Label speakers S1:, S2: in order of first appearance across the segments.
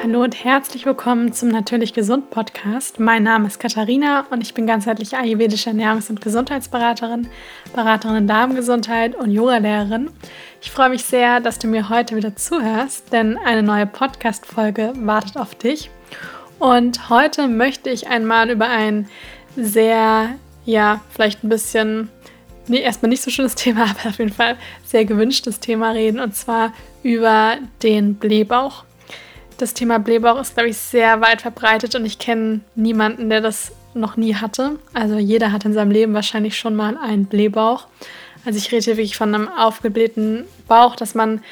S1: Hallo und herzlich willkommen zum Natürlich Gesund Podcast. Mein Name ist Katharina und ich bin ganzheitliche ayurvedische Ernährungs- und Gesundheitsberaterin, Beraterin in Darmgesundheit und Yogalehrerin. Ich freue mich sehr, dass du mir heute wieder zuhörst, denn eine neue Podcast-Folge wartet auf dich. Und heute möchte ich einmal über ein sehr, ja, vielleicht ein bisschen, nee, erstmal nicht so schönes Thema, aber auf jeden Fall sehr gewünschtes Thema reden und zwar über den Blähbauch. Das Thema Blähbauch ist, glaube ich, sehr weit verbreitet und ich kenne niemanden, der das noch nie hatte. Also jeder hat in seinem Leben wahrscheinlich schon mal einen Blähbauch. Also ich rede hier wirklich von einem aufgeblähten Bauch, dass man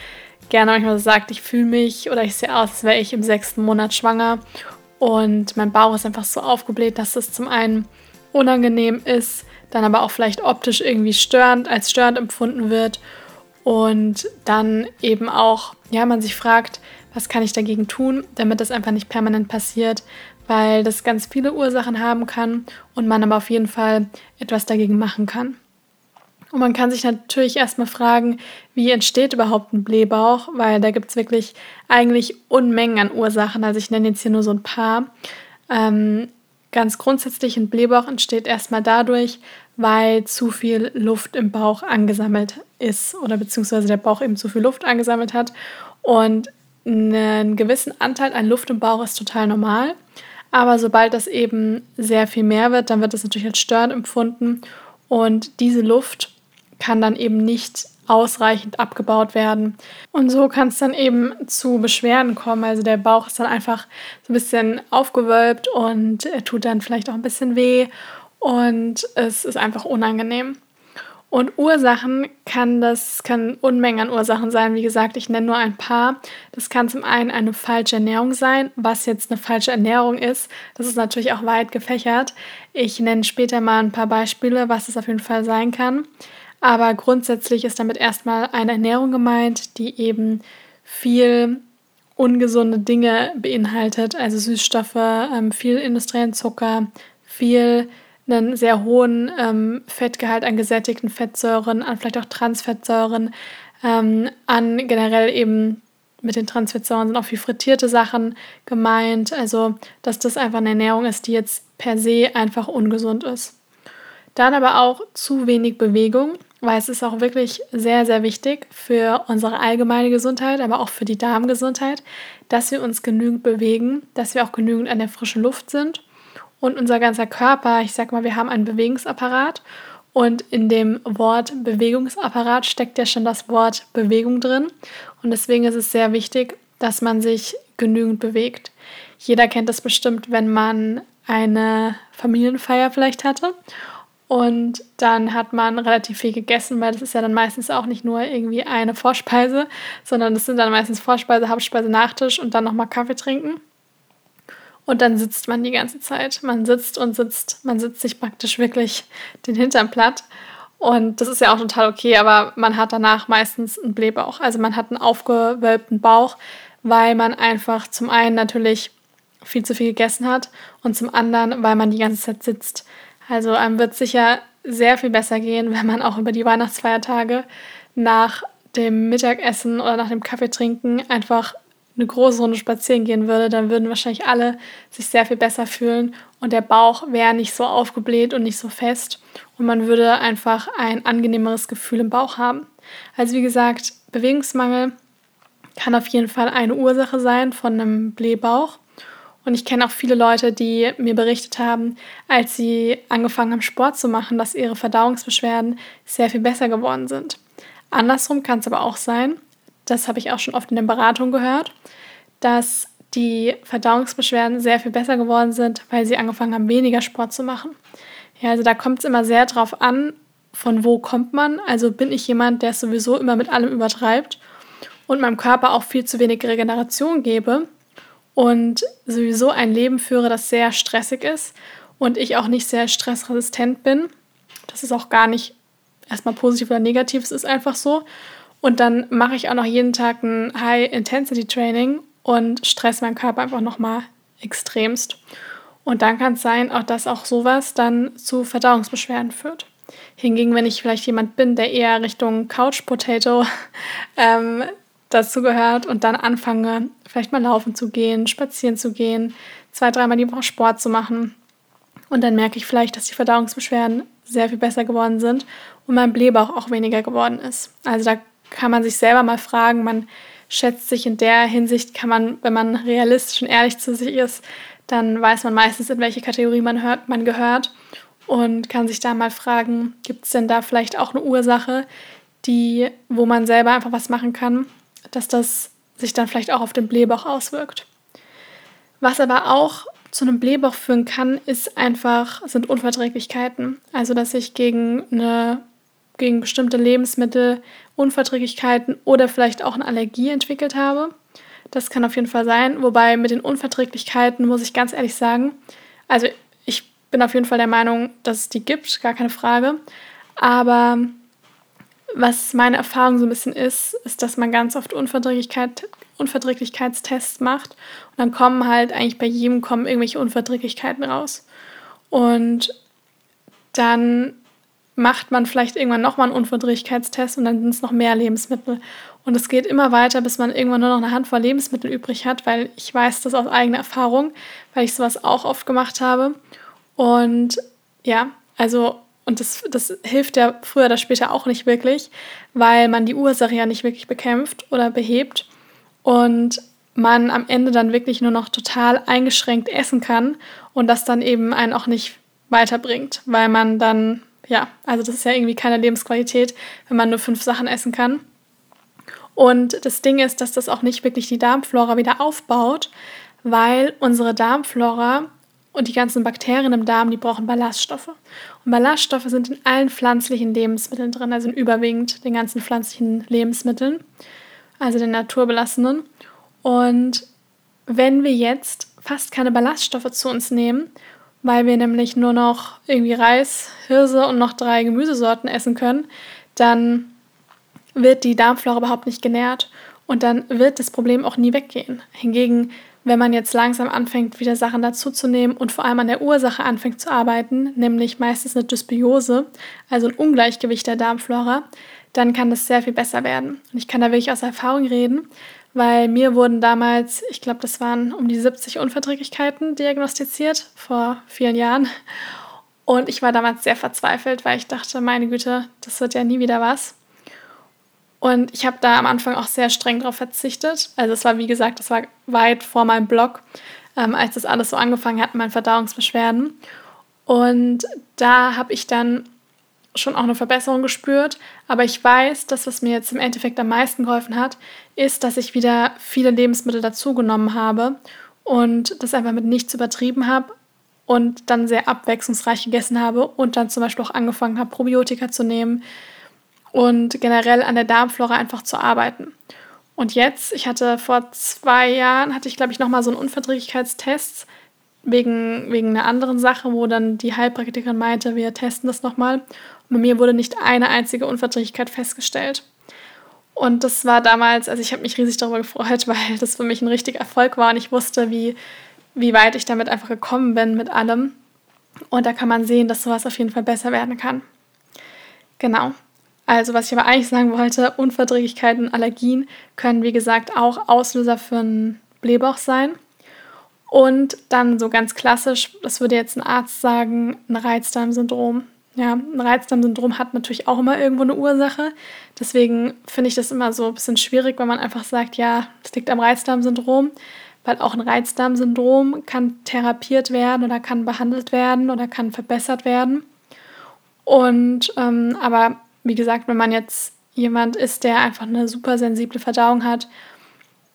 S1: gerne manchmal sagt, ich fühle mich oder ich sehe aus, als wäre ich im sechsten Monat schwanger. Und mein Bauch ist einfach so aufgebläht, dass es zum einen unangenehm ist, dann aber auch vielleicht optisch irgendwie störend, als störend empfunden wird. Und dann eben auch, ja, man sich fragt, was kann ich dagegen tun, damit das einfach nicht permanent passiert, weil das ganz viele Ursachen haben kann und man aber auf jeden Fall etwas dagegen machen kann. Und man kann sich natürlich erstmal fragen, wie entsteht überhaupt ein Blähbauch, weil da gibt es wirklich eigentlich Unmengen an Ursachen. Also ich nenne jetzt hier nur so ein paar. Ähm, ganz grundsätzlich ein Blähbauch entsteht erstmal dadurch, weil zu viel Luft im Bauch angesammelt ist oder beziehungsweise der Bauch eben zu viel Luft angesammelt hat. Und einen gewissen Anteil an Luft im Bauch ist total normal. Aber sobald das eben sehr viel mehr wird, dann wird das natürlich als störend empfunden. Und diese Luft kann dann eben nicht ausreichend abgebaut werden. Und so kann es dann eben zu Beschwerden kommen. Also der Bauch ist dann einfach so ein bisschen aufgewölbt und er tut dann vielleicht auch ein bisschen weh und es ist einfach unangenehm. Und Ursachen kann das kann Unmengen an Ursachen sein. Wie gesagt, ich nenne nur ein paar. Das kann zum einen eine falsche Ernährung sein. Was jetzt eine falsche Ernährung ist, das ist natürlich auch weit gefächert. Ich nenne später mal ein paar Beispiele, was es auf jeden Fall sein kann. Aber grundsätzlich ist damit erstmal eine Ernährung gemeint, die eben viel ungesunde Dinge beinhaltet, also Süßstoffe, ähm, viel industriellen Zucker, viel einen sehr hohen ähm, Fettgehalt an gesättigten Fettsäuren, an vielleicht auch Transfettsäuren, ähm, an generell eben mit den Transfettsäuren sind auch viel frittierte Sachen gemeint. Also, dass das einfach eine Ernährung ist, die jetzt per se einfach ungesund ist. Dann aber auch zu wenig Bewegung, weil es ist auch wirklich sehr, sehr wichtig für unsere allgemeine Gesundheit, aber auch für die Darmgesundheit, dass wir uns genügend bewegen, dass wir auch genügend an der frischen Luft sind und unser ganzer Körper, ich sag mal, wir haben einen Bewegungsapparat und in dem Wort Bewegungsapparat steckt ja schon das Wort Bewegung drin und deswegen ist es sehr wichtig, dass man sich genügend bewegt. Jeder kennt das bestimmt, wenn man eine Familienfeier vielleicht hatte und dann hat man relativ viel gegessen, weil das ist ja dann meistens auch nicht nur irgendwie eine Vorspeise, sondern das sind dann meistens Vorspeise, Hauptspeise, Nachtisch und dann nochmal Kaffee trinken. Und dann sitzt man die ganze Zeit. Man sitzt und sitzt. Man sitzt sich praktisch wirklich den Hintern platt. Und das ist ja auch total okay, aber man hat danach meistens einen Blähbauch. Also man hat einen aufgewölbten Bauch, weil man einfach zum einen natürlich viel zu viel gegessen hat und zum anderen, weil man die ganze Zeit sitzt. Also einem wird sicher sehr viel besser gehen, wenn man auch über die Weihnachtsfeiertage nach dem Mittagessen oder nach dem Kaffeetrinken einfach eine große Runde spazieren gehen würde, dann würden wahrscheinlich alle sich sehr viel besser fühlen und der Bauch wäre nicht so aufgebläht und nicht so fest und man würde einfach ein angenehmeres Gefühl im Bauch haben. Also wie gesagt, Bewegungsmangel kann auf jeden Fall eine Ursache sein von einem Blähbauch. Und ich kenne auch viele Leute, die mir berichtet haben, als sie angefangen haben, Sport zu machen, dass ihre Verdauungsbeschwerden sehr viel besser geworden sind. Andersrum kann es aber auch sein, das habe ich auch schon oft in den Beratungen gehört, dass die Verdauungsbeschwerden sehr viel besser geworden sind, weil sie angefangen haben, weniger Sport zu machen. Ja, also da kommt es immer sehr drauf an, von wo kommt man. Also bin ich jemand, der es sowieso immer mit allem übertreibt und meinem Körper auch viel zu wenig Regeneration gebe und sowieso ein Leben führe, das sehr stressig ist und ich auch nicht sehr stressresistent bin. Das ist auch gar nicht erstmal positiv oder negativ, es ist einfach so. Und dann mache ich auch noch jeden Tag ein High-Intensity-Training und stress meinen Körper einfach nochmal extremst. Und dann kann es sein, auch dass auch sowas dann zu Verdauungsbeschwerden führt. Hingegen, wenn ich vielleicht jemand bin, der eher Richtung Couch Potato ähm, dazu gehört und dann anfange, vielleicht mal laufen zu gehen, spazieren zu gehen, zwei, dreimal die Woche Sport zu machen. Und dann merke ich vielleicht, dass die Verdauungsbeschwerden sehr viel besser geworden sind und mein Blähbauch auch weniger geworden ist. Also da kann man sich selber mal fragen, man schätzt sich in der Hinsicht, kann man, wenn man realistisch und ehrlich zu sich ist, dann weiß man meistens, in welche Kategorie man, hört, man gehört und kann sich da mal fragen, gibt es denn da vielleicht auch eine Ursache, die, wo man selber einfach was machen kann, dass das sich dann vielleicht auch auf den Blähbauch auswirkt. Was aber auch zu einem Blähbauch führen kann, ist einfach, sind Unverträglichkeiten. Also dass ich gegen eine gegen bestimmte Lebensmittel Unverträglichkeiten oder vielleicht auch eine Allergie entwickelt habe. Das kann auf jeden Fall sein. Wobei mit den Unverträglichkeiten muss ich ganz ehrlich sagen, also ich bin auf jeden Fall der Meinung, dass es die gibt, gar keine Frage. Aber was meine Erfahrung so ein bisschen ist, ist, dass man ganz oft Unverträglichkeit, Unverträglichkeitstests macht und dann kommen halt eigentlich bei jedem kommen irgendwelche Unverträglichkeiten raus. Und dann macht man vielleicht irgendwann nochmal einen Unverträglichkeitstest und dann sind es noch mehr Lebensmittel. Und es geht immer weiter, bis man irgendwann nur noch eine Handvoll Lebensmittel übrig hat, weil ich weiß das aus eigener Erfahrung, weil ich sowas auch oft gemacht habe. Und ja, also und das, das hilft ja früher oder später auch nicht wirklich, weil man die Ursache ja nicht wirklich bekämpft oder behebt und man am Ende dann wirklich nur noch total eingeschränkt essen kann und das dann eben einen auch nicht weiterbringt, weil man dann, ja, also das ist ja irgendwie keine Lebensqualität, wenn man nur fünf Sachen essen kann. Und das Ding ist, dass das auch nicht wirklich die Darmflora wieder aufbaut, weil unsere Darmflora und die ganzen Bakterien im Darm, die brauchen Ballaststoffe. Und Ballaststoffe sind in allen pflanzlichen Lebensmitteln drin, also in überwiegend den ganzen pflanzlichen Lebensmitteln, also den naturbelassenen. Und wenn wir jetzt fast keine Ballaststoffe zu uns nehmen, weil wir nämlich nur noch irgendwie Reis, Hirse und noch drei Gemüsesorten essen können, dann wird die Darmflora überhaupt nicht genährt und dann wird das Problem auch nie weggehen. Hingegen wenn man jetzt langsam anfängt, wieder Sachen dazuzunehmen und vor allem an der Ursache anfängt zu arbeiten, nämlich meistens eine Dysbiose, also ein Ungleichgewicht der Darmflora, dann kann das sehr viel besser werden. Und ich kann da wirklich aus Erfahrung reden, weil mir wurden damals, ich glaube, das waren um die 70 Unverträglichkeiten diagnostiziert vor vielen Jahren. Und ich war damals sehr verzweifelt, weil ich dachte, meine Güte, das wird ja nie wieder was. Und ich habe da am Anfang auch sehr streng darauf verzichtet. Also es war, wie gesagt, das war weit vor meinem Blog, ähm, als das alles so angefangen hat, meine Verdauungsbeschwerden. Und da habe ich dann schon auch eine Verbesserung gespürt. Aber ich weiß, dass was mir jetzt im Endeffekt am meisten geholfen hat, ist, dass ich wieder viele Lebensmittel dazugenommen habe und das einfach mit nichts übertrieben habe und dann sehr abwechslungsreich gegessen habe und dann zum Beispiel auch angefangen habe, Probiotika zu nehmen, und generell an der Darmflora einfach zu arbeiten. Und jetzt, ich hatte vor zwei Jahren, hatte ich glaube ich nochmal so einen Unverträglichkeitstest wegen, wegen einer anderen Sache, wo dann die Heilpraktikerin meinte, wir testen das nochmal. Bei mir wurde nicht eine einzige Unverträglichkeit festgestellt. Und das war damals, also ich habe mich riesig darüber gefreut, weil das für mich ein richtiger Erfolg war und ich wusste, wie, wie weit ich damit einfach gekommen bin mit allem. Und da kann man sehen, dass sowas auf jeden Fall besser werden kann. Genau. Also, was ich aber eigentlich sagen wollte, Unverträglichkeiten Allergien können, wie gesagt, auch Auslöser für einen Blähbauch sein. Und dann so ganz klassisch, das würde jetzt ein Arzt sagen, ein Reizdarmsyndrom. Ja, ein Reizdarmsyndrom hat natürlich auch immer irgendwo eine Ursache. Deswegen finde ich das immer so ein bisschen schwierig, wenn man einfach sagt, ja, das liegt am Reizdarmsyndrom, weil auch ein Reizdarmsyndrom kann therapiert werden oder kann behandelt werden oder kann verbessert werden. Und ähm, aber wie gesagt, wenn man jetzt jemand ist, der einfach eine super sensible Verdauung hat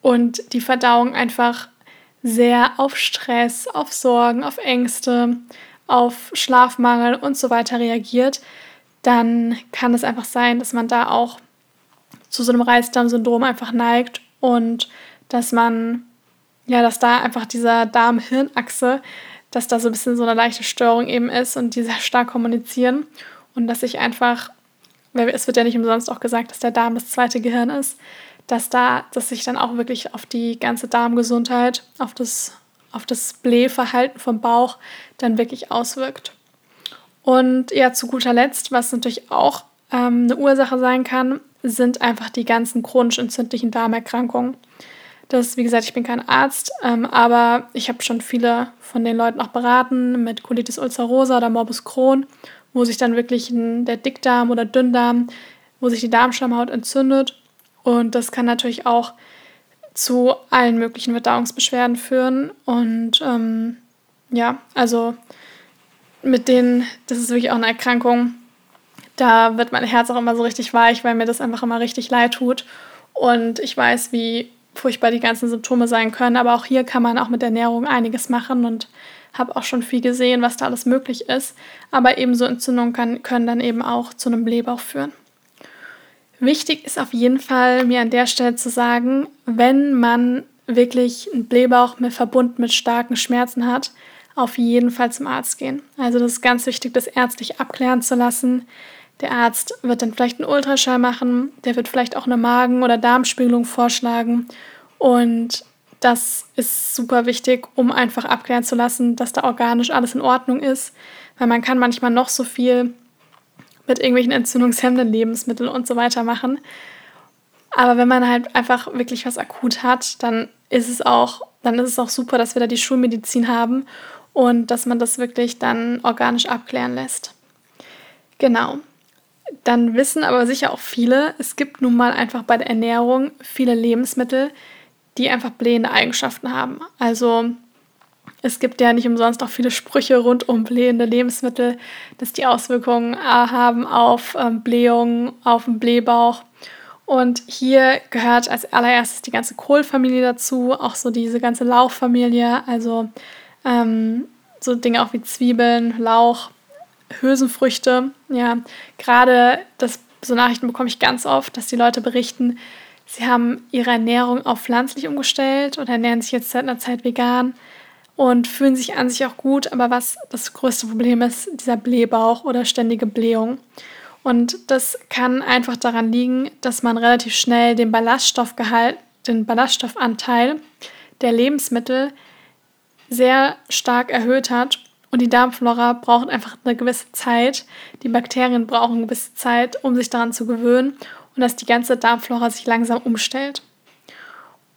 S1: und die Verdauung einfach sehr auf Stress, auf Sorgen, auf Ängste, auf Schlafmangel und so weiter reagiert, dann kann es einfach sein, dass man da auch zu so einem Reizdarmsyndrom einfach neigt und dass man, ja, dass da einfach dieser Darm-Hirn-Achse, dass da so ein bisschen so eine leichte Störung eben ist und die sehr stark kommunizieren und dass sich einfach weil es wird ja nicht umsonst auch gesagt, dass der Darm das zweite Gehirn ist, dass da, dass sich dann auch wirklich auf die ganze Darmgesundheit, auf das, auf das Blähverhalten vom Bauch dann wirklich auswirkt. Und ja, zu guter Letzt, was natürlich auch ähm, eine Ursache sein kann, sind einfach die ganzen chronisch entzündlichen Darmerkrankungen. Das, wie gesagt, ich bin kein Arzt, ähm, aber ich habe schon viele von den Leuten auch beraten mit Colitis ulcerosa oder Morbus Crohn, wo sich dann wirklich ein, der Dickdarm oder Dünndarm, wo sich die Darmschleimhaut entzündet. Und das kann natürlich auch zu allen möglichen Verdauungsbeschwerden führen. Und ähm, ja, also mit denen, das ist wirklich auch eine Erkrankung, da wird mein Herz auch immer so richtig weich, weil mir das einfach immer richtig leid tut. Und ich weiß, wie furchtbar die ganzen Symptome sein können. Aber auch hier kann man auch mit Ernährung einiges machen und habe auch schon viel gesehen, was da alles möglich ist. Aber ebenso Entzündungen können dann eben auch zu einem Blähbauch führen. Wichtig ist auf jeden Fall, mir an der Stelle zu sagen, wenn man wirklich einen Blähbauch mit verbunden mit starken Schmerzen hat, auf jeden Fall zum Arzt gehen. Also das ist ganz wichtig, das ärztlich abklären zu lassen. Der Arzt wird dann vielleicht einen Ultraschall machen, der wird vielleicht auch eine Magen- oder Darmspiegelung vorschlagen. Und das ist super wichtig, um einfach abklären zu lassen, dass da organisch alles in Ordnung ist. Weil man kann manchmal noch so viel mit irgendwelchen entzündungshemmenden Lebensmitteln und so weiter machen. Aber wenn man halt einfach wirklich was akut hat, dann ist es auch, dann ist es auch super, dass wir da die Schulmedizin haben und dass man das wirklich dann organisch abklären lässt. Genau dann wissen aber sicher auch viele, es gibt nun mal einfach bei der Ernährung viele Lebensmittel, die einfach blähende Eigenschaften haben. Also es gibt ja nicht umsonst auch viele Sprüche rund um blähende Lebensmittel, dass die Auswirkungen haben auf ähm, Blähungen, auf den Blähbauch. Und hier gehört als allererstes die ganze Kohlfamilie dazu, auch so diese ganze Lauchfamilie, also ähm, so Dinge auch wie Zwiebeln, Lauch, Hülsenfrüchte. Ja, gerade das, so Nachrichten bekomme ich ganz oft, dass die Leute berichten, sie haben ihre Ernährung auf pflanzlich umgestellt oder ernähren sich jetzt seit einer Zeit vegan und fühlen sich an sich auch gut. Aber was das größte Problem ist, dieser Blähbauch oder ständige Blähung. Und das kann einfach daran liegen, dass man relativ schnell den Ballaststoffgehalt, den Ballaststoffanteil der Lebensmittel sehr stark erhöht hat und die Darmflora braucht einfach eine gewisse Zeit. Die Bakterien brauchen eine gewisse Zeit, um sich daran zu gewöhnen und dass die ganze Darmflora sich langsam umstellt.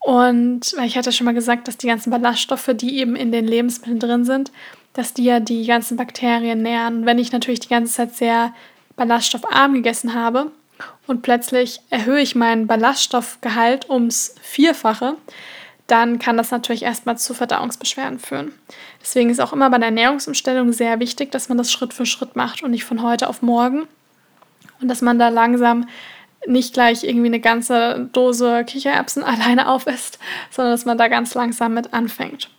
S1: Und weil ich hatte schon mal gesagt, dass die ganzen Ballaststoffe, die eben in den Lebensmitteln drin sind, dass die ja die ganzen Bakterien nähren. Wenn ich natürlich die ganze Zeit sehr ballaststoffarm gegessen habe und plötzlich erhöhe ich meinen Ballaststoffgehalt ums Vierfache, dann kann das natürlich erstmal zu Verdauungsbeschwerden führen. Deswegen ist auch immer bei der Ernährungsumstellung sehr wichtig, dass man das Schritt für Schritt macht und nicht von heute auf morgen. Und dass man da langsam nicht gleich irgendwie eine ganze Dose Kichererbsen alleine aufisst, sondern dass man da ganz langsam mit anfängt.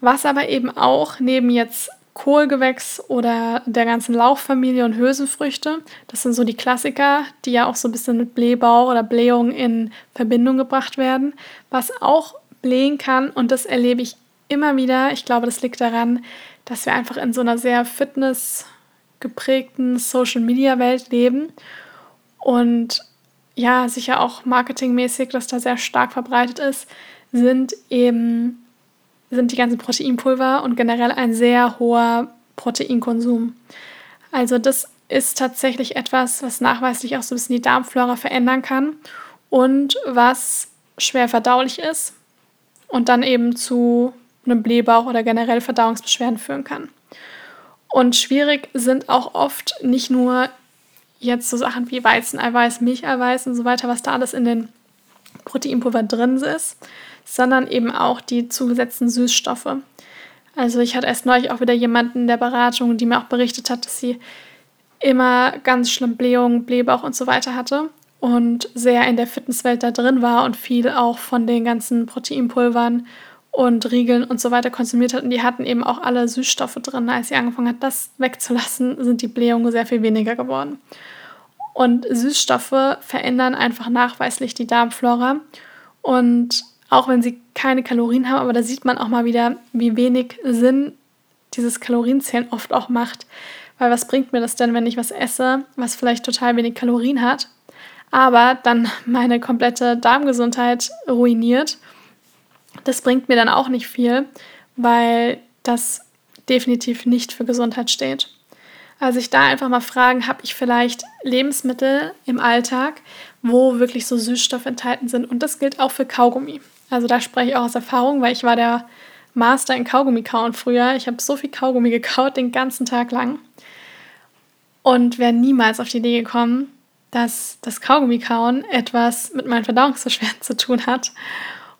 S1: Was aber eben auch neben jetzt Kohlgewächs oder der ganzen Lauchfamilie und Hülsenfrüchte. Das sind so die Klassiker, die ja auch so ein bisschen mit Blähbauch oder Blähung in Verbindung gebracht werden. Was auch blähen kann, und das erlebe ich immer wieder, ich glaube, das liegt daran, dass wir einfach in so einer sehr fitnessgeprägten Social-Media-Welt leben und ja, sicher auch marketingmäßig, dass da sehr stark verbreitet ist, sind eben sind die ganzen Proteinpulver und generell ein sehr hoher Proteinkonsum. Also das ist tatsächlich etwas, was nachweislich auch so ein bisschen die Darmflora verändern kann und was schwer verdaulich ist und dann eben zu einem Blähbauch oder generell Verdauungsbeschwerden führen kann. Und schwierig sind auch oft nicht nur jetzt so Sachen wie Weizeneiweiß, Milcheiweiß und so weiter, was da alles in den Proteinpulver drin ist, sondern eben auch die zugesetzten Süßstoffe. Also ich hatte erst neulich auch wieder jemanden in der Beratung, die mir auch berichtet hat, dass sie immer ganz schlimm Blähungen, Blähbauch und so weiter hatte und sehr in der Fitnesswelt da drin war und viel auch von den ganzen Proteinpulvern und Riegeln und so weiter konsumiert hat. Und die hatten eben auch alle Süßstoffe drin. Als sie angefangen hat, das wegzulassen, sind die Blähungen sehr viel weniger geworden. Und Süßstoffe verändern einfach nachweislich die Darmflora. Und auch wenn sie keine Kalorien haben, aber da sieht man auch mal wieder, wie wenig Sinn dieses Kalorienzählen oft auch macht. Weil was bringt mir das denn, wenn ich was esse, was vielleicht total wenig Kalorien hat, aber dann meine komplette Darmgesundheit ruiniert? Das bringt mir dann auch nicht viel, weil das definitiv nicht für Gesundheit steht. Also sich da einfach mal fragen, habe ich vielleicht Lebensmittel im Alltag, wo wirklich so Süßstoffe enthalten sind. Und das gilt auch für Kaugummi. Also da spreche ich auch aus Erfahrung, weil ich war der Master in Kaugummi kauen früher. Ich habe so viel Kaugummi gekaut den ganzen Tag lang und wäre niemals auf die Idee gekommen, dass das Kaugummi kauen etwas mit meinen Verdauungsbeschwerden zu tun hat.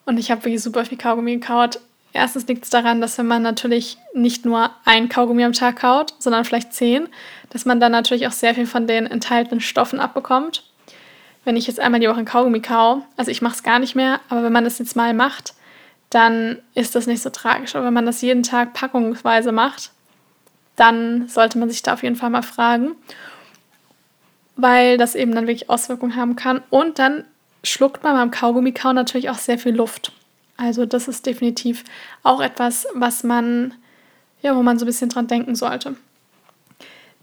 S1: Und ich habe wirklich super viel Kaugummi gekaut. Erstens liegt es daran, dass wenn man natürlich nicht nur ein Kaugummi am Tag kaut, sondern vielleicht zehn, dass man dann natürlich auch sehr viel von den enthaltenen Stoffen abbekommt. Wenn ich jetzt einmal die Woche ein Kaugummi kau, also ich mache es gar nicht mehr, aber wenn man das jetzt mal macht, dann ist das nicht so tragisch. Aber wenn man das jeden Tag packungsweise macht, dann sollte man sich da auf jeden Fall mal fragen, weil das eben dann wirklich Auswirkungen haben kann. Und dann schluckt man beim Kaugummi-Kauen natürlich auch sehr viel Luft. Also das ist definitiv auch etwas, was man, ja, wo man so ein bisschen dran denken sollte.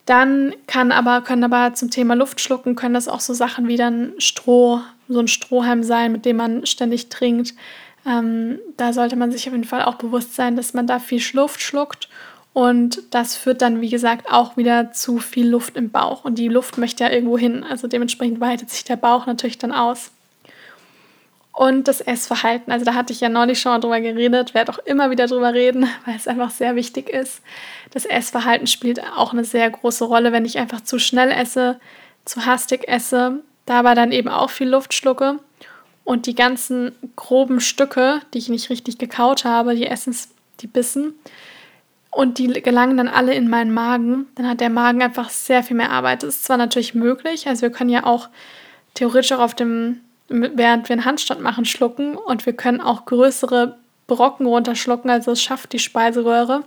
S1: Dann kann aber, können aber zum Thema Luftschlucken, können das auch so Sachen wie dann Stroh, so ein Strohhalm sein, mit dem man ständig trinkt. Ähm, da sollte man sich auf jeden Fall auch bewusst sein, dass man da viel Luft schluckt und das führt dann, wie gesagt, auch wieder zu viel Luft im Bauch. Und die Luft möchte ja irgendwo hin. Also dementsprechend weitet sich der Bauch natürlich dann aus und das Essverhalten. Also da hatte ich ja neulich schon mal drüber geredet, werde auch immer wieder drüber reden, weil es einfach sehr wichtig ist. Das Essverhalten spielt auch eine sehr große Rolle, wenn ich einfach zu schnell esse, zu hastig esse, dabei dann eben auch viel Luft schlucke und die ganzen groben Stücke, die ich nicht richtig gekaut habe, die Essens, die Bissen, und die gelangen dann alle in meinen Magen, dann hat der Magen einfach sehr viel mehr Arbeit. Das ist zwar natürlich möglich, also wir können ja auch theoretisch auch auf dem während wir einen Handstand machen, schlucken und wir können auch größere Brocken runterschlucken, also es schafft die Speiseröhre,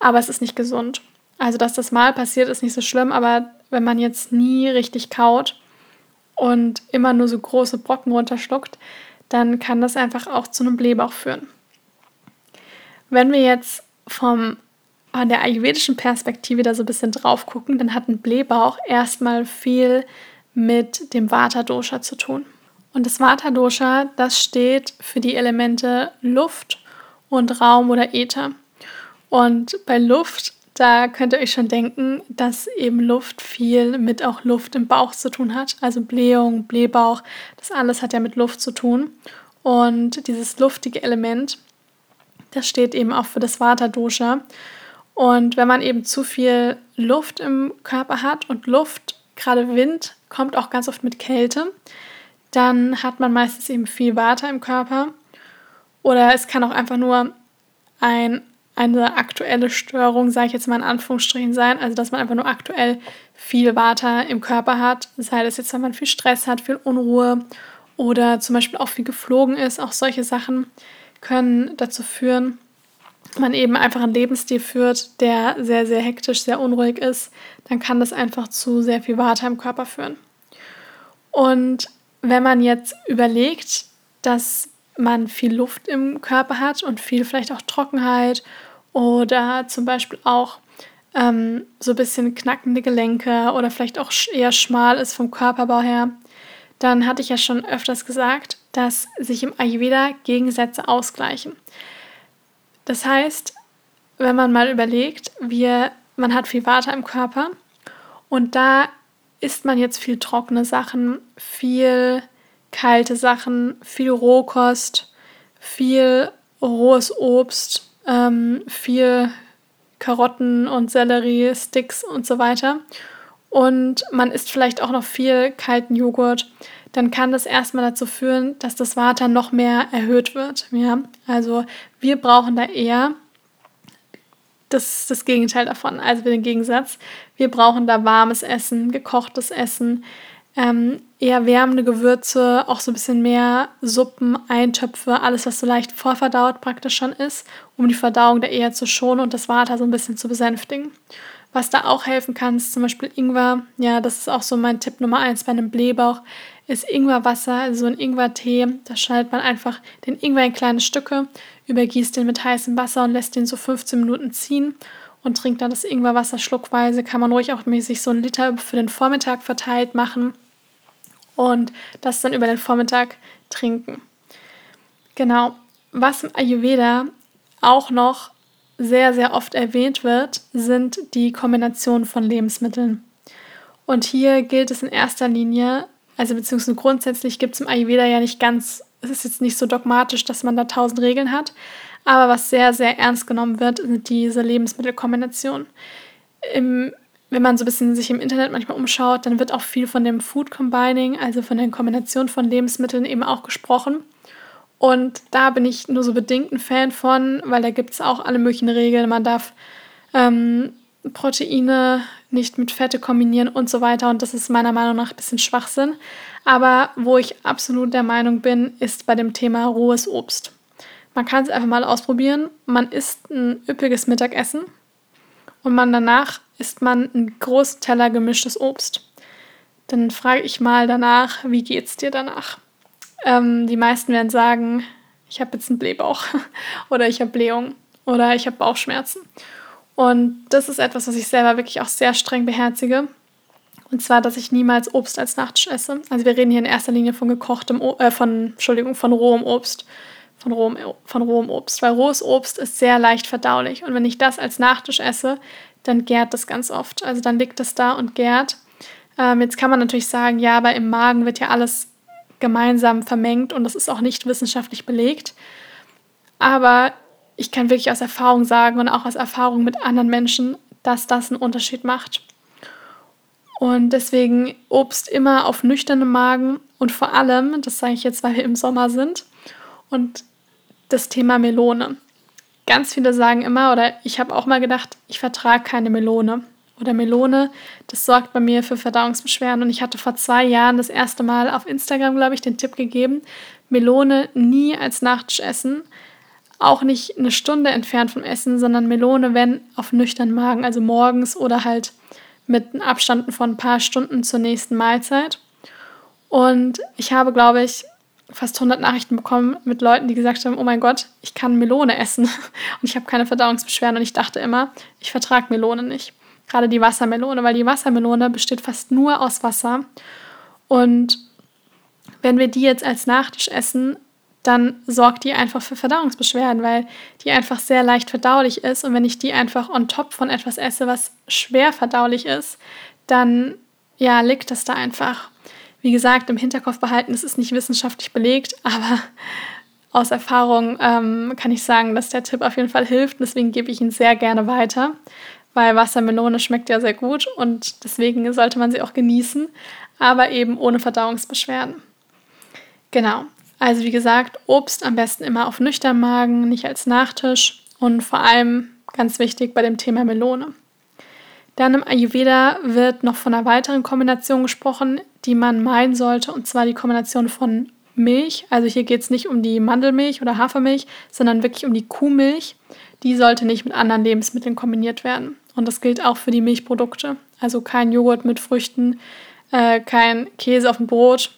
S1: aber es ist nicht gesund. Also, dass das mal passiert, ist nicht so schlimm, aber wenn man jetzt nie richtig kaut und immer nur so große Brocken runterschluckt, dann kann das einfach auch zu einem Blähbauch führen. Wenn wir jetzt vom an der ayurvedischen Perspektive da so ein bisschen drauf gucken, dann hat ein Blähbauch erstmal viel mit dem Vata-Dosha zu tun. Und das Vata-Dosha, das steht für die Elemente Luft und Raum oder Äther. Und bei Luft, da könnt ihr euch schon denken, dass eben Luft viel mit auch Luft im Bauch zu tun hat. Also Blähung, Blähbauch, das alles hat ja mit Luft zu tun. Und dieses luftige Element, das steht eben auch für das Vata-Dosha. Und wenn man eben zu viel Luft im Körper hat und Luft, gerade Wind, kommt auch ganz oft mit Kälte, dann hat man meistens eben viel Water im Körper. Oder es kann auch einfach nur ein, eine aktuelle Störung, sage ich jetzt mal in Anführungsstrichen, sein. Also, dass man einfach nur aktuell viel Water im Körper hat. Sei das jetzt, wenn man viel Stress hat, viel Unruhe oder zum Beispiel auch viel geflogen ist. Auch solche Sachen können dazu führen, man eben einfach einen Lebensstil führt, der sehr, sehr hektisch, sehr unruhig ist, dann kann das einfach zu sehr viel Water im Körper führen. Und wenn man jetzt überlegt, dass man viel Luft im Körper hat und viel vielleicht auch Trockenheit oder zum Beispiel auch ähm, so ein bisschen knackende Gelenke oder vielleicht auch eher schmal ist vom Körperbau her, dann hatte ich ja schon öfters gesagt, dass sich im Ayurveda Gegensätze ausgleichen. Das heißt, wenn man mal überlegt, wir, man hat viel Water im Körper und da isst man jetzt viel trockene Sachen, viel kalte Sachen, viel Rohkost, viel rohes Obst, ähm, viel Karotten und Sellerie, Sticks und so weiter. Und man isst vielleicht auch noch viel kalten Joghurt, dann kann das erstmal dazu führen, dass das Vata noch mehr erhöht wird. Ja? Also wir brauchen da eher das, das Gegenteil davon, also den Gegensatz. Wir brauchen da warmes Essen, gekochtes Essen, ähm, eher wärmende Gewürze, auch so ein bisschen mehr Suppen, Eintöpfe, alles, was so leicht vorverdaut praktisch schon ist, um die Verdauung da eher zu schonen und das Vata so ein bisschen zu besänftigen. Was da auch helfen kann, ist zum Beispiel Ingwer. Ja, das ist auch so mein Tipp Nummer eins bei einem Blähbauch, ist Ingwerwasser, also so ein Ingwertee. Da schneidet man einfach den Ingwer in kleine Stücke, übergießt den mit heißem Wasser und lässt den so 15 Minuten ziehen und trinkt dann das Ingwerwasser schluckweise. Kann man ruhig auch mäßig so einen Liter für den Vormittag verteilt machen und das dann über den Vormittag trinken. Genau. Was im Ayurveda auch noch sehr, sehr oft erwähnt wird, sind die Kombinationen von Lebensmitteln. Und hier gilt es in erster Linie, also beziehungsweise grundsätzlich gibt es im Ayurveda ja nicht ganz, es ist jetzt nicht so dogmatisch, dass man da tausend Regeln hat, aber was sehr, sehr ernst genommen wird, sind diese Lebensmittelkombinationen. Im, wenn man so ein bisschen sich im Internet manchmal umschaut, dann wird auch viel von dem Food Combining, also von der Kombination von Lebensmitteln eben auch gesprochen. Und da bin ich nur so bedingt ein Fan von, weil da gibt es auch alle möglichen Regeln. Man darf ähm, Proteine nicht mit Fette kombinieren und so weiter. Und das ist meiner Meinung nach ein bisschen Schwachsinn. Aber wo ich absolut der Meinung bin, ist bei dem Thema rohes Obst. Man kann es einfach mal ausprobieren. Man isst ein üppiges Mittagessen und man danach isst man einen großen Teller gemischtes Obst. Dann frage ich mal danach, wie geht's dir danach? Ähm, die meisten werden sagen, ich habe jetzt einen Blähbauch oder ich habe Blähung oder ich habe Bauchschmerzen. Und das ist etwas, was ich selber wirklich auch sehr streng beherzige. Und zwar, dass ich niemals Obst als Nachtisch esse. Also wir reden hier in erster Linie von gekochtem, äh, von, Entschuldigung, von rohem Obst. Von rohem, von rohem Obst. Weil rohes Obst ist sehr leicht verdaulich. Und wenn ich das als Nachtisch esse, dann gärt das ganz oft. Also dann liegt das da und gärt. Ähm, jetzt kann man natürlich sagen, ja, aber im Magen wird ja alles gemeinsam vermengt und das ist auch nicht wissenschaftlich belegt. Aber ich kann wirklich aus Erfahrung sagen und auch aus Erfahrung mit anderen Menschen, dass das einen Unterschied macht. Und deswegen Obst immer auf nüchternem Magen und vor allem, das sage ich jetzt, weil wir im Sommer sind, und das Thema Melone. Ganz viele sagen immer, oder ich habe auch mal gedacht, ich vertrage keine Melone. Oder Melone, das sorgt bei mir für Verdauungsbeschwerden. Und ich hatte vor zwei Jahren das erste Mal auf Instagram, glaube ich, den Tipp gegeben, Melone nie als Nachtisch essen, auch nicht eine Stunde entfernt vom Essen, sondern Melone, wenn auf nüchternen Magen, also morgens oder halt mit Abständen von ein paar Stunden zur nächsten Mahlzeit. Und ich habe, glaube ich, fast 100 Nachrichten bekommen mit Leuten, die gesagt haben, oh mein Gott, ich kann Melone essen und ich habe keine Verdauungsbeschwerden und ich dachte immer, ich vertrage Melone nicht. Gerade die Wassermelone, weil die Wassermelone besteht fast nur aus Wasser und wenn wir die jetzt als Nachtisch essen, dann sorgt die einfach für Verdauungsbeschwerden, weil die einfach sehr leicht verdaulich ist. Und wenn ich die einfach on top von etwas esse, was schwer verdaulich ist, dann ja, liegt das da einfach. Wie gesagt, im Hinterkopf behalten, es ist nicht wissenschaftlich belegt, aber aus Erfahrung ähm, kann ich sagen, dass der Tipp auf jeden Fall hilft. Deswegen gebe ich ihn sehr gerne weiter, weil Wassermelone schmeckt ja sehr gut und deswegen sollte man sie auch genießen, aber eben ohne Verdauungsbeschwerden. Genau. Also wie gesagt, Obst am besten immer auf nüchternen Magen, nicht als Nachtisch und vor allem ganz wichtig bei dem Thema Melone. Dann im Ayurveda wird noch von einer weiteren Kombination gesprochen, die man meiden sollte, und zwar die Kombination von Milch. Also hier geht es nicht um die Mandelmilch oder Hafermilch, sondern wirklich um die Kuhmilch. Die sollte nicht mit anderen Lebensmitteln kombiniert werden. Und das gilt auch für die Milchprodukte. Also kein Joghurt mit Früchten, äh, kein Käse auf dem Brot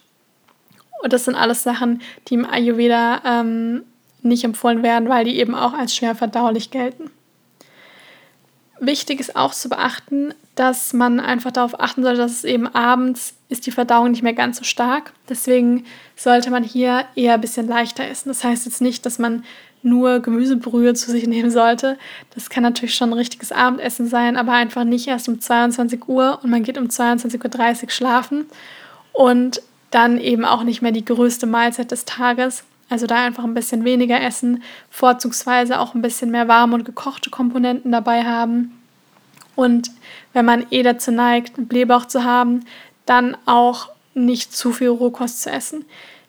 S1: und das sind alles Sachen, die im Ayurveda ähm, nicht empfohlen werden, weil die eben auch als schwer verdaulich gelten. Wichtig ist auch zu beachten, dass man einfach darauf achten sollte, dass es eben abends ist die Verdauung nicht mehr ganz so stark. Deswegen sollte man hier eher ein bisschen leichter essen. Das heißt jetzt nicht, dass man nur Gemüsebrühe zu sich nehmen sollte. Das kann natürlich schon ein richtiges Abendessen sein, aber einfach nicht erst um 22 Uhr und man geht um 22.30 Uhr schlafen. Und dann eben auch nicht mehr die größte Mahlzeit des Tages. Also da einfach ein bisschen weniger essen, vorzugsweise auch ein bisschen mehr warme und gekochte Komponenten dabei haben. Und wenn man eh dazu neigt, einen Blähbauch zu haben, dann auch nicht zu viel Rohkost zu essen.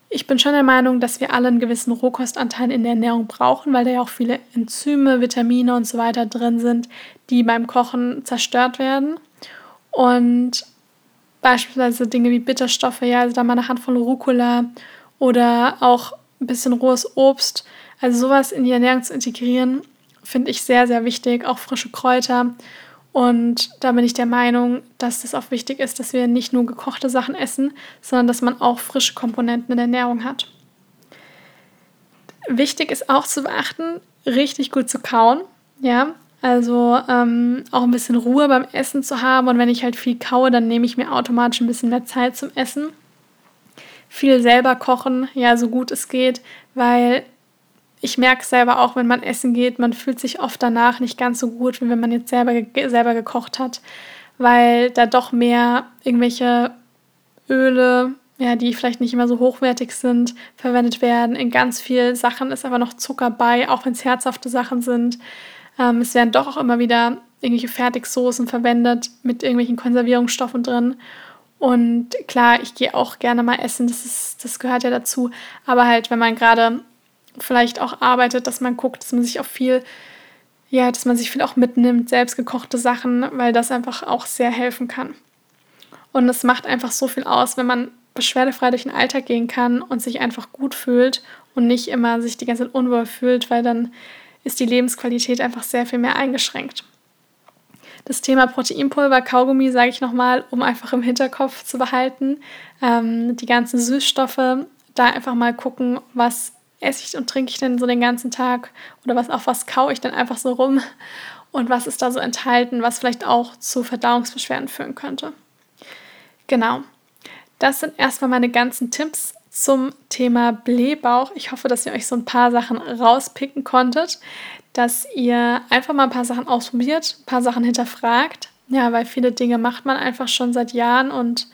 S1: Ich bin schon der Meinung, dass wir alle einen gewissen Rohkostanteil in der Ernährung brauchen, weil da ja auch viele Enzyme, Vitamine und so weiter drin sind, die beim Kochen zerstört werden. Und Beispielsweise Dinge wie Bitterstoffe, ja, also da mal eine Handvoll Rucola oder auch ein bisschen rohes Obst. Also sowas in die Ernährung zu integrieren, finde ich sehr, sehr wichtig. Auch frische Kräuter. Und da bin ich der Meinung, dass das auch wichtig ist, dass wir nicht nur gekochte Sachen essen, sondern dass man auch frische Komponenten in der Ernährung hat. Wichtig ist auch zu beachten, richtig gut zu kauen. Ja, also ähm, auch ein bisschen Ruhe beim Essen zu haben. Und wenn ich halt viel kaue, dann nehme ich mir automatisch ein bisschen mehr Zeit zum Essen. Viel selber kochen, ja, so gut es geht, weil ich merke selber auch, wenn man essen geht, man fühlt sich oft danach nicht ganz so gut, wie wenn man jetzt selber, selber gekocht hat, weil da doch mehr irgendwelche Öle, ja, die vielleicht nicht immer so hochwertig sind, verwendet werden. In ganz vielen Sachen ist aber noch Zucker bei, auch wenn es herzhafte Sachen sind. Ähm, es werden doch auch immer wieder irgendwelche Fertigsoßen verwendet mit irgendwelchen Konservierungsstoffen drin. Und klar, ich gehe auch gerne mal essen, das, ist, das gehört ja dazu. Aber halt, wenn man gerade vielleicht auch arbeitet, dass man guckt, dass man sich auch viel, ja, dass man sich viel auch mitnimmt, selbstgekochte Sachen, weil das einfach auch sehr helfen kann. Und es macht einfach so viel aus, wenn man beschwerdefrei durch den Alltag gehen kann und sich einfach gut fühlt und nicht immer sich die ganze Zeit unwohl fühlt, weil dann ist die Lebensqualität einfach sehr viel mehr eingeschränkt. Das Thema Proteinpulver, Kaugummi, sage ich nochmal, um einfach im Hinterkopf zu behalten. Ähm, die ganzen Süßstoffe, da einfach mal gucken, was esse ich und trinke ich denn so den ganzen Tag oder was auf was kaue ich denn einfach so rum und was ist da so enthalten, was vielleicht auch zu Verdauungsbeschwerden führen könnte. Genau. Das sind erstmal meine ganzen Tipps zum Thema Blähbauch. Ich hoffe, dass ihr euch so ein paar Sachen rauspicken konntet, dass ihr einfach mal ein paar Sachen ausprobiert, ein paar Sachen hinterfragt. Ja, weil viele Dinge macht man einfach schon seit Jahren und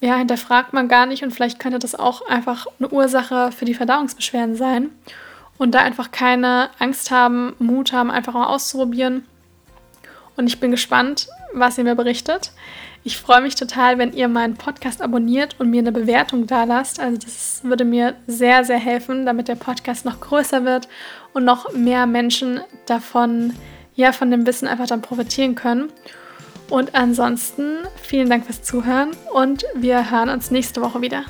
S1: ja, hinterfragt man gar nicht und vielleicht könnte das auch einfach eine Ursache für die Verdauungsbeschwerden sein. Und da einfach keine Angst haben, Mut haben, einfach mal auszuprobieren. Und ich bin gespannt, was ihr mir berichtet. Ich freue mich total, wenn ihr meinen Podcast abonniert und mir eine Bewertung da lasst. Also das würde mir sehr, sehr helfen, damit der Podcast noch größer wird und noch mehr Menschen davon, ja, von dem Wissen einfach dann profitieren können. Und ansonsten vielen Dank fürs Zuhören und wir hören uns nächste Woche wieder.